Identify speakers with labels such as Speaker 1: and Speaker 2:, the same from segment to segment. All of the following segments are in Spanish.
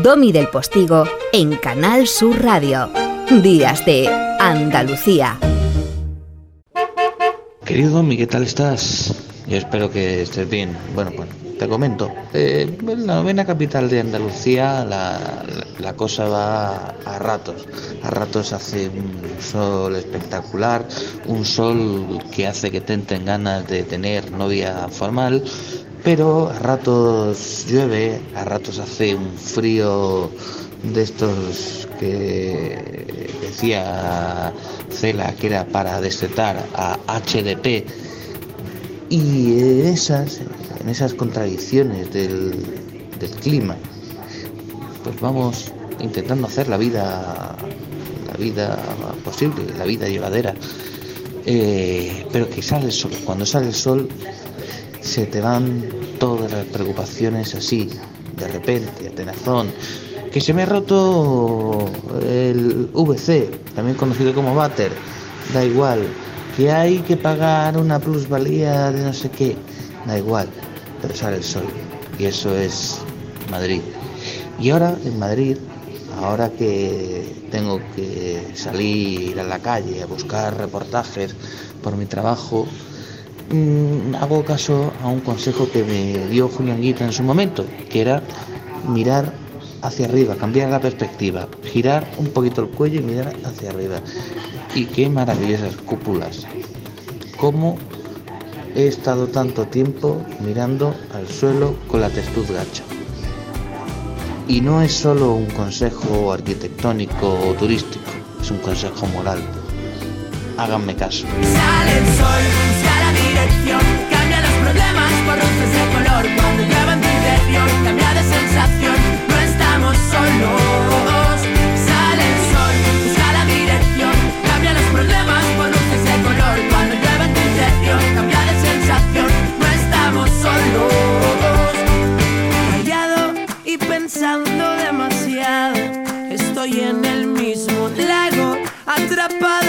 Speaker 1: Domi del Postigo en Canal Sur Radio. Días de Andalucía.
Speaker 2: Querido Domi, ¿qué tal estás? Yo espero que estés bien. Bueno, pues te comento. Eh, en la novena capital de Andalucía la, la cosa va a ratos. A ratos hace un sol espectacular, un sol que hace que te entren ganas de tener novia formal, pero a ratos llueve, a ratos hace un frío de estos que decía Cela que era para destetar a HDP y en esas, en esas contradicciones del, del clima pues vamos intentando hacer la vida la vida posible, la vida llevadera. Eh, pero que sale el sol. Cuando sale el sol se te van todas las preocupaciones así, de repente, tenazón. Que se me ha roto el VC, también conocido como váter, da igual. Que hay que pagar una plusvalía de no sé qué, da igual, pero sale el sol. Y eso es Madrid. Y ahora en Madrid, ahora que tengo que salir a la calle a buscar reportajes por mi trabajo, mmm, hago caso a un consejo que me dio Julián Guita en su momento, que era mirar hacia arriba, cambiar la perspectiva, girar un poquito el cuello y mirar hacia arriba. Y qué maravillosas cúpulas. Cómo he estado tanto tiempo mirando al suelo con la testuz gacha. Y no es solo un consejo arquitectónico o turístico, es un consejo moral. Háganme caso.
Speaker 3: Cambia los problemas por luces de color. Cuando llueva en tu interior, cambia de sensación, no estamos solos. Sale el sol, busca la dirección, cambia los problemas por luces de color. Cuando llueva en tu interior, cambia de sensación, no estamos solos. Callado y pensando demasiado, estoy en el mismo lago, atrapado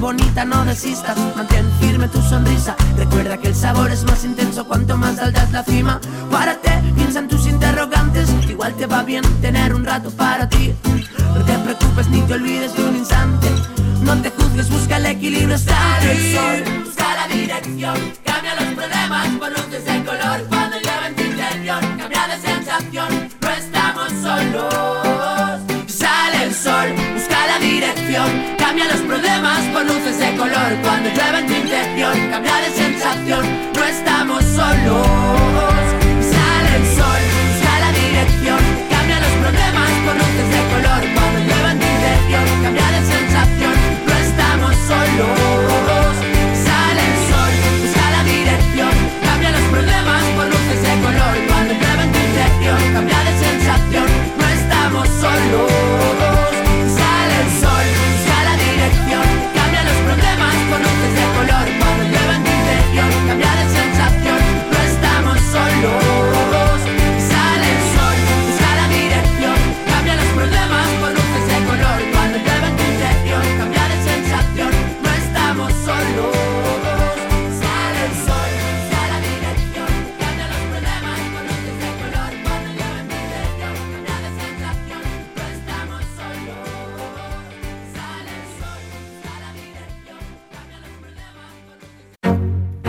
Speaker 3: bonita, no desistas. Mantén firme tu sonrisa. Recuerda que el sabor es más intenso cuanto más alta es la cima. Párate, piensa en tus interrogantes. Igual te va bien tener un rato para ti. No te preocupes ni te olvides de un instante. No te juzgues, busca el equilibrio estable. El sol, busca la dirección. Cambia los problemas por luces de color. Cuando llueve en tu interior, cambia de sensación. No estamos solos. Sale el sol, busca la dirección. Cambia los de color. Cuando llueve